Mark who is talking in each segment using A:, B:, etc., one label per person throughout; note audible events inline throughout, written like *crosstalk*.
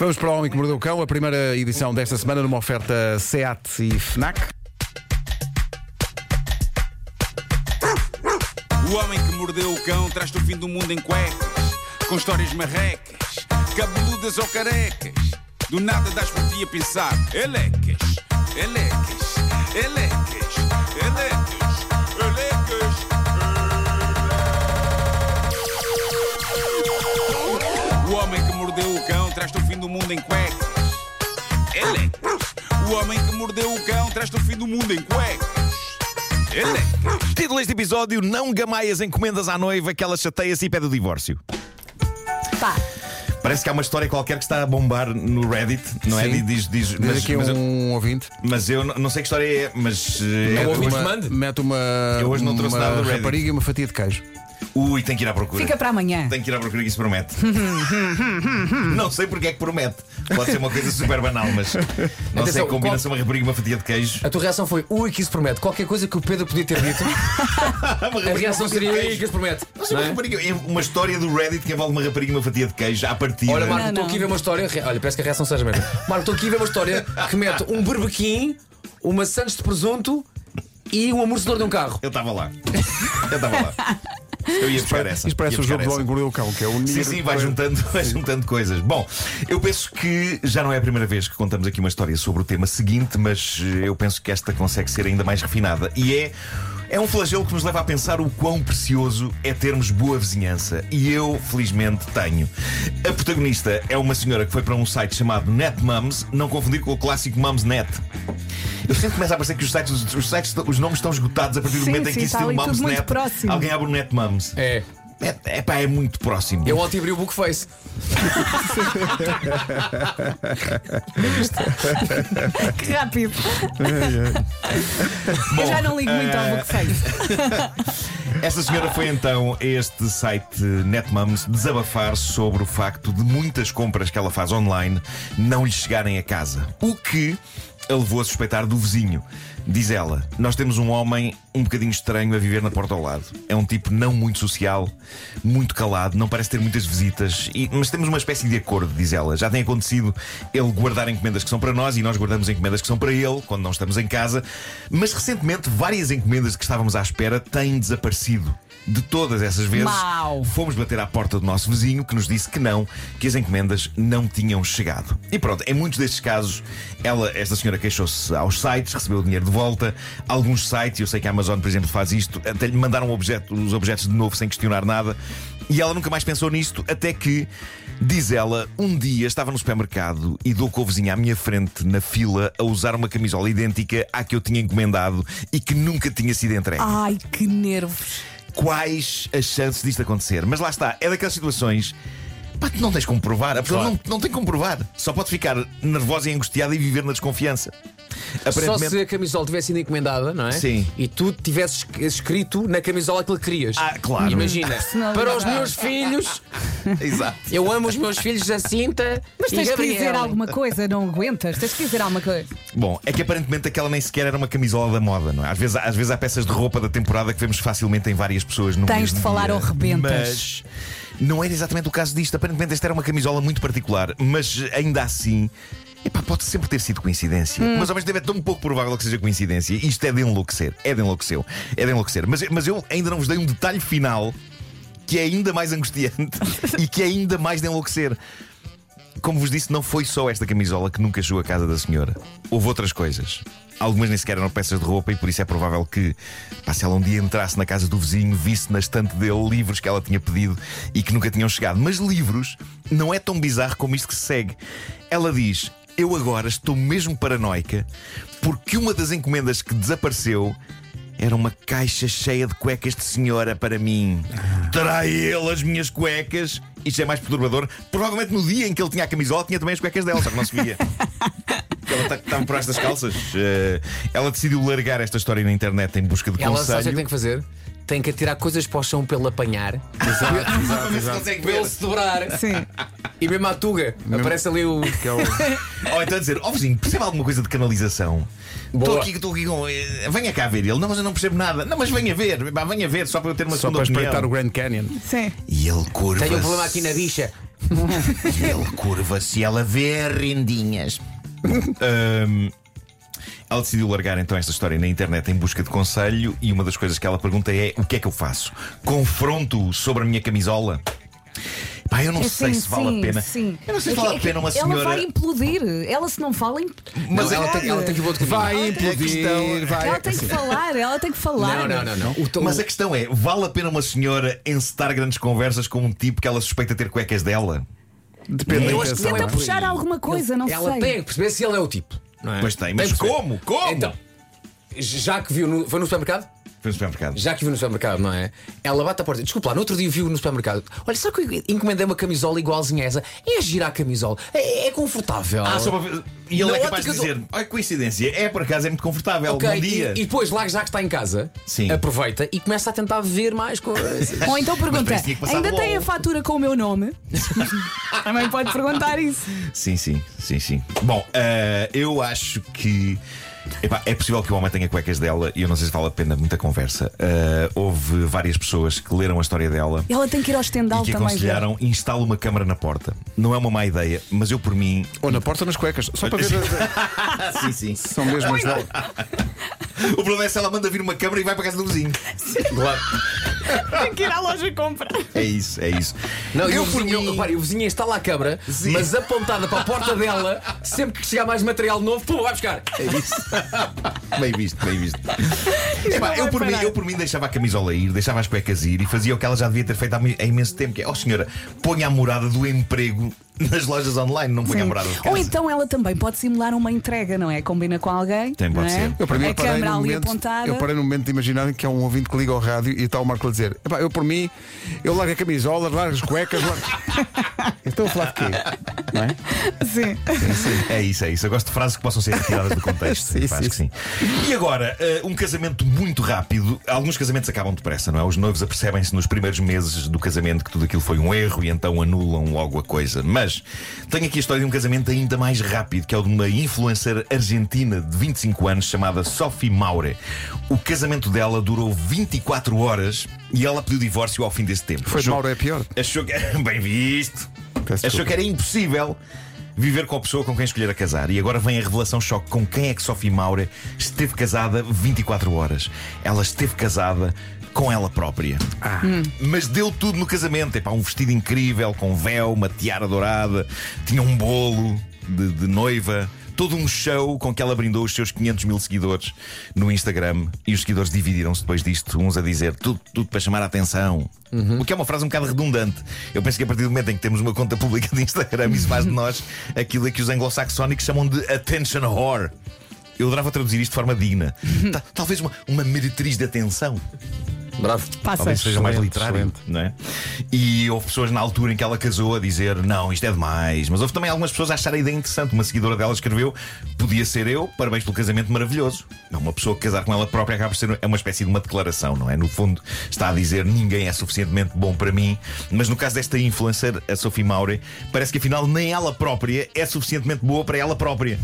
A: Vamos para o Homem que Mordeu o Cão, a primeira edição desta semana numa oferta SEAT e FNAC.
B: O homem que mordeu o cão traz-te o fim do mundo em cuecas, com histórias marrecas, cabeludas ou carecas. Do nada das por ti a pensar, elecas, elecas, elecas, mundo em cuecas, elecas. O homem que mordeu o cão traz-te o fim do mundo em cuecas, elecas.
C: Título deste episódio: Não gamaias encomendas à noiva que ela chateia-se e pede o divórcio.
D: Pá,
C: Parece que há uma história qualquer que está a bombar no Reddit, não é?
A: Sim.
C: Diz, diz,
A: Diz
C: mas,
A: aqui
C: mas eu,
A: um ouvinte.
C: mas eu não não sei que história é, mas. eh, é-
E: ouvinte
A: Uma-
E: mande.
A: mete uma,
C: Eu hoje não trouxe
A: uma
C: nada do Reddit.
A: rapariga e uma fatia de queijo.
C: Ui, tem que ir à procura.
D: fica para amanhã.
C: Tem que ir à procura que isso promete. *laughs* não sei porque é que promete. Pode ser uma coisa super banal, mas não sei
E: Atenção,
C: que combina-se
E: qual-
C: uma rapariga e uma fatia de queijo.
E: A tua reação foi, ui, que isso promete. Qualquer coisa que o Pedro podia ter dito, *laughs* a reação seria, ui, que isso promete.
C: Não sei,
E: Não
C: uma,
E: é?
C: rapariga- é uma história do Reddit que envolve uma rapariga e uma fatia de queijo à partida.
E: Olha, Marco, estou aqui a ver uma história. Olha, parece que a reação seja mesmo. *laughs* Marco, estou aqui a ver uma história que mete um berbequim, uma sandes de presunto e um amortecedor de um carro.
C: Eu estava lá. Eu estava lá. Eu ia buscar essa.
A: Isto parece o jogo do. Homem Mordeu o Cão, que é o
C: Sim, sim, vai juntando, vai juntando coisas. Bom, eu penso que já não é a primeira vez que contamos aqui uma história sobre o tema seguinte, mas eu penso que esta consegue ser ainda mais refinada. E é. É um flagelo que nos leva a pensar o quão precioso é termos boa vizinhança. E eu, felizmente, tenho. A protagonista é uma senhora que foi para um site chamado NetMums, não confundir com o clássico Mumsnet. Eu sempre começo a parecer que os sites, os, sites, os nomes estão esgotados a partir do
D: Sim,
C: momento em
D: sim,
C: que existe o Mumsnet. Alguém abre o NetMums.
E: É.
C: É, é, pá, é muito próximo.
E: Eu ontem abri o Bookface. *laughs*
D: Que rápido. Eu já não ligo muito ao
C: eh,
D: Bookface.
C: Esta senhora foi então a este site NetMums desabafar sobre o facto de muitas compras que ela faz online não lhe chegarem a casa. O que a levou a suspeitar do vizinho. Diz ela: Nós temos um homem um bocadinho estranho a viver na porta ao lado. É um tipo não muito social, muito calado, não parece ter muitas visitas, e- mas temos uma espécie de acordo, diz ela. Já tem acontecido ele guardar encomendas que são para nós e nós guardamos encomendas que são para ele quando não estamos em casa. Mas recentemente, várias encomendas que estávamos à espera têm desaparecido. De todas essas vezes,
D: Mau.
C: fomos bater à porta do nosso vizinho que nos disse que não, que as encomendas não tinham chegado. E pronto, em muitos destes casos, ela, esta senhora queixou-se aos sites, recebeu o dinheiro de volta. Alguns sites, eu sei que a Amazon, por exemplo, faz isto, até lhe mandaram objeto- os objetos de novo sem questionar nada. E ela nunca mais pensou nisto, até que, diz ela, um dia estava no supermercado e dou com o vizinho à minha frente, na fila, a usar uma camisola idêntica à que eu tinha encomendado e que nunca tinha sido entregue
D: Ai, que nervos.
C: quais as chances disto acontecer. Mas lá está, é daquelas situações. Pá, tu não tens como provar. A pessoa
E: Claro.
C: não, não tem como provar. Só pode ficar nervosa e angustiada e viver na desconfiança.
E: Só se a camisola tivesse sido encomendada, não é?
C: Sim.
E: E tu tivesses escrito na camisola aquilo que querias.
C: Ah, claro.
E: Imagina, *laughs* para os meus filhos, *laughs*
C: Exato.
E: eu amo os meus filhos Jacinta
D: Mas tens que dizer alguma coisa, não aguentas? Tens que dizer alguma coisa.
C: Bom, é que aparentemente aquela nem sequer era uma camisola da moda, não é? Às vezes, às vezes há peças de roupa da temporada que vemos facilmente em várias pessoas no
D: Tens
C: mesmo
D: de falar
C: dia.
D: ou rebentas.
C: Mas não era exatamente o caso disto. Aparentemente esta era uma camisola muito particular, mas ainda assim. Epá, pode sempre ter sido coincidência,
D: Hum.
C: mas ao mesmo tempo é tão pouco provável que seja coincidência. Isto é de enlouquecer, é de enlouquecer, é de enlouquecer. Mas, mas eu ainda não vos dei um detalhe final que é ainda mais angustiante *laughs* e que é ainda mais de enlouquecer. Como vos disse, não foi só esta camisola que nunca chegou à casa da senhora. Houve outras coisas. Algumas nem sequer eram peças de roupa e por isso é provável que, pá, se ela um dia entrasse na casa do vizinho, visse na estante dele livros que ela tinha pedido e que nunca tinham chegado. Mas livros não é tão bizarro como isto que se segue. Ela diz: Eu agora estou mesmo paranoica porque uma das encomendas que desapareceu era uma caixa cheia de cuecas de senhora para mim. Terá ele as minhas cuecas? Isto é mais perturbador. Provavelmente no dia em que ele tinha a camisola, tinha também as cuecas dela, só que não se via. *laughs* Ela ta- estava por estas calças. Eh, ela decidiu largar esta história na internet em busca de
E: Ela sabe o que
C: conselho.
E: tem que fazer? Tem que atirar coisas para o chão para ele apanhar,
A: Exato, *laughs* exato,
C: Para ver se
A: exato.
C: consegue
E: para
C: ver.
E: ele se dobrar.
D: Sim.
E: E mesmo a tuga, aparece ali o.
A: Que é o- *laughs*
C: Ou então dizer, ó vizinho, perceba alguma coisa de canalização? Estou
E: Boa.
C: aqui, estou aqui com. eh, Venha cá ver ele. Não, mas eu não percebo nada. Não, mas venha ver. Pá, Venha ver, só para eu ter uma
A: Só
C: segunda
A: para espreitar o Grand Canyon.
D: Sim.
C: E ele curva
E: Tenho um problema aqui na bicha. *laughs*
C: Ele curva-se, ela vê rendinhas. Ahm, ela decidiu largar então esta história na internet em busca de conselho e uma das coisas que ela pergunta é: o que é que eu faço? Confronto sobre a minha camisola? Pá, eu não
D: É
C: sei
D: sim,
C: se vale
D: sim,
C: a pena.
D: Sim.
C: Eu não sei se
D: É
C: vale
D: que-
C: a pena uma
D: Ela vai
C: senhora.
D: implodir. Ela se não fala, imp-
E: Mas
C: Mas
E: ela,
C: é-
E: tem, ela tem que caminho.
A: Vai
C: a
A: implodir,
C: questão-
A: vai.
D: ela tem que falar, ela tem que falar.
E: Não, não, não, não. O tom-
C: Mas a questão é: vale a pena uma senhora encetar grandes conversas com um tipo que ela suspeita ter cuecas dela?
A: Depende da
E: Eu acho que não é
D: Tenta
E: por
D: puxar
E: aí.
D: alguma coisa, não
E: ela
D: sei.
E: tem que perceber se ele é o tipo. Não é?
C: Pois tem, mas
E: perceber.
C: como? Como?
E: Então, já que viu no, foi no supermercado?
C: Foi no supermercado.
E: Já que viu no supermercado, não é? Ela bate a porta. Desculpa lá, no outro dia viu no supermercado. Olha, sabe que eu encomendei uma camisola igualzinha a essa? É girar a camisola. É, é confortável.
C: Ah, só para ver. E ele
E: Na
C: é capaz de
E: ótica do-
C: dizer: olha, coincidência, é por acaso, é muito confortável.
E: Ok,
C: Bom dia.
E: E, e depois, lá já que está em casa,
C: Sim.
E: aproveita e começa a tentar ver mais coisas.
D: Ou então *laughs* pergunta:
C: tinha que passar
D: ainda tem a
C: LOL."
D: fatura com o meu nome? *laughs* Também pode perguntar isso.
C: Sim, sim, sim, sim. Bom, eh, eu acho que. Epá, é possível que o homem tenha cuecas dela e eu não sei se vale a pena muita conversa. Eh, houve várias pessoas que leram a história dela
D: Ela tem que ir ao
C: e
D: estendal
C: que
D: também. ver.
C: aconselharam instala uma câmara na porta. Não é uma má ideia, mas eu por mim.
A: Ou na porta ou nas cuecas. Só para ver *laughs*
C: sim, sim.
A: são mesmo as dela. *laughs*
C: O problema é se ela manda vir uma câmara e vai para casa do vizinho.
E: Claro.
D: Tem que ir à loja comprar.
C: É isso, é isso.
E: Não, e
C: eu
E: o
C: por
E: vizinho,
C: mim.
E: repare, o vizinho instala a câmara,
C: Sim.
E: mas apontada para a porta dela, sempre que chegar mais material novo, pum, vai buscar.
C: É isso. bem visto, bem visto. Epá,
D: não
C: eu, por mim, eu por mim deixava a camisola ir, deixava as cuecas ir e fazia o que ela já devia ter feito há imenso tempo, que é, ó senhora, ponha a morada do emprego nas lojas online, não ponha a morada de casa.
D: Ou então ela também pode simular uma entrega, não é? Combina com alguém.
C: Tem, pode
D: é?
C: ser.
A: Eu, para mim,
D: a
A: parei
D: câmera ali
A: momento,
D: apontada.
A: eu parei no momento de imaginar que é um ouvinte que liga ao rádio e está o Marco a dizer: "Epá, eu por mim, eu largo a camisola, largo as cuecas, largo... *laughs* Estou a falar de quê? Não é?
D: Sim.
C: É isso, é isso. Eu gosto de frases que possam ser retiradas do contexto. *laughs*
A: Sim,
C: Acho
A: sim,
C: que sim. E agora, eh, um casamento muito rápido. Alguns casamentos acabam depressa, não é? Os noivos apercebem-se nos primeiros meses do casamento que tudo aquilo foi um erro e então anulam logo a coisa. Mas tenho aqui a história de um casamento ainda mais rápido, que é o de uma influencer argentina de 25 anos chamada Sophie Maure. O casamento dela durou 24 horas e ela pediu divórcio ao fim desse tempo.
A: Foi de Mauro é pior.
C: Achou que. *laughs* Bem visto.
A: Peço
C: Achou
A: desculpa.
C: que era impossível viver com a pessoa com quem escolher a casar. E agora vem a revelação choque com quem é que Sophie Maure esteve casada 24 horas. Ela esteve casada com ela própria. Mas deu tudo no casamento. Epá, um vestido incrível, com véu, uma tiara dourada, tinha um bolo de, de noiva. Todo um show com que ela brindou os seus 500 mil seguidores no Instagram. E os seguidores dividiram-se depois disto, uns a dizer tudo, tudo para chamar a atenção. O que é uma frase um bocado redundante. Eu penso que a partir do momento em que temos uma conta pública de Instagram, isso faz de nós aquilo a que os anglo-saxónicos chamam de attention whore. Eu adorava traduzir isto de forma digna. *laughs* Ta- Talvez uma, uma meretriz de atenção.
E: Bravo.
D: Passa.
C: Talvez seja mais literário,
A: excelente.
C: não é? E houve pessoas na altura em que ela casou a dizer não, isto é demais. Mas houve também algumas pessoas a achar a ideia interessante. Uma seguidora dela escreveu: podia ser eu, parabéns pelo casamento maravilhoso. Não, uma pessoa que casar com ela própria acaba por ser é uma espécie de uma declaração, não é? No fundo, está a dizer ninguém é suficientemente bom para mim. Mas no caso desta influencer, a Sophie Maure, parece que afinal nem ela própria é suficientemente boa para ela própria.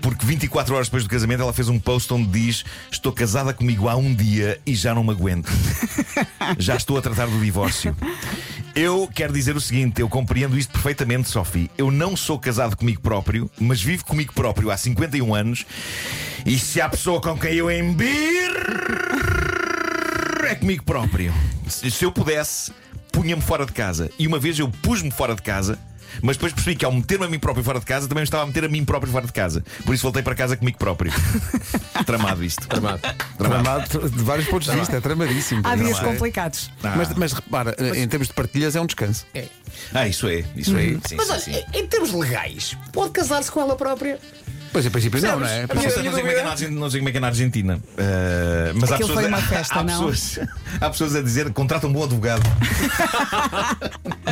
C: Porque 24 horas depois do casamento ela fez um post onde diz: Estou casada comigo há um dia e já não me aguento. *laughs* Já estou a tratar do divórcio. Eu quero dizer o seguinte: eu compreendo isto perfeitamente, Sophie. Eu não sou casado comigo próprio, mas vivo comigo próprio há 51 anos. E se há pessoa com quem eu embir, é comigo próprio. Se eu pudesse, punha-me fora de casa. E uma vez eu pus-me fora de casa. Mas depois percebi que ao meter-me a mim próprio fora de casa, também me estava a meter a mim próprio fora de casa. Por isso voltei para casa comigo próprio. *laughs* Tramado isto.
E: Tramado.
A: Tramado de vários pontos de vista, é tramadíssimo.
D: Há dias
A: é?
D: complicados.
A: Mas, mas repara, em termos de partilhas é um descanso.
C: Ah, isso é, isso é. Sim,
E: Mas
C: sim,
E: olha,
C: sim.
E: em- termos legais, pode casar-se com ela própria.
A: Pois em princípio não, não é?
C: Não sei, como é que é na não sei como é que é na Argentina. Eh, mas há
D: Aquilo
C: pessoas,
D: foi uma festa,
C: há,
D: não?
C: Pessoas, *laughs* há pessoas a dizer contrata um bom advogado. *laughs*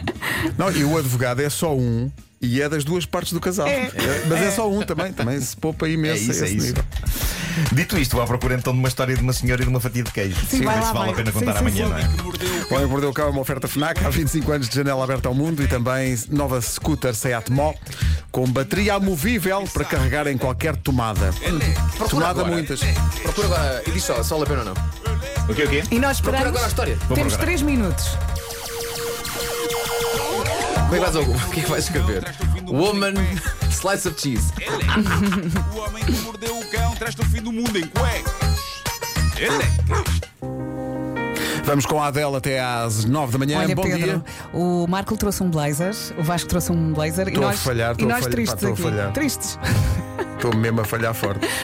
C: *laughs*
A: Não, e o advogado é só um e é das duas partes do casal. É, Mas é. só um também, também se poupa imenso
C: É isso,
A: a
C: é
A: esse nível.
C: Dito isto, vou à procura então de uma história de uma senhora e de uma fatia de queijo.
D: Sim, vai lá,
C: se vale
D: vai.
C: a pena contar
D: sim,
C: amanhã,
D: sim.
C: não é?
A: O Homem que Mordeu o Cão é uma oferta FNAC há 25 anos de janela aberta ao mundo e também nova scooter Seat Mó com bateria amovível para carregar em qualquer tomada. Tomada
E: agora.
A: muitas.
E: Procura agora e diz só, se vale a pena ou não.
C: O quê, o quê?
D: E nós
E: Procura
D: esperamos.
E: agora a história.
D: Temos
C: procurar.
D: 3 minutos.
E: Como é que vais, ao- o que é que vais escrever? Woman, slice of cheese. *laughs*
B: O homem que mordeu o cão traz-te o fim do mundo em cuecas. Elecas.
A: Vamos com a Adele até às 9 da manhã.
D: Olha,
A: Bom
D: Pedro,
A: dia.
D: o Marco trouxe um blazer, o Vasco trouxe um blazer
A: Estou
D: e
A: a
D: nós,
A: falhar,
D: e
A: estou a
D: nós
A: falhar,
D: tristes
A: pá, estou a falhar.
D: Tristes.
A: Estou mesmo a falhar forte. *laughs*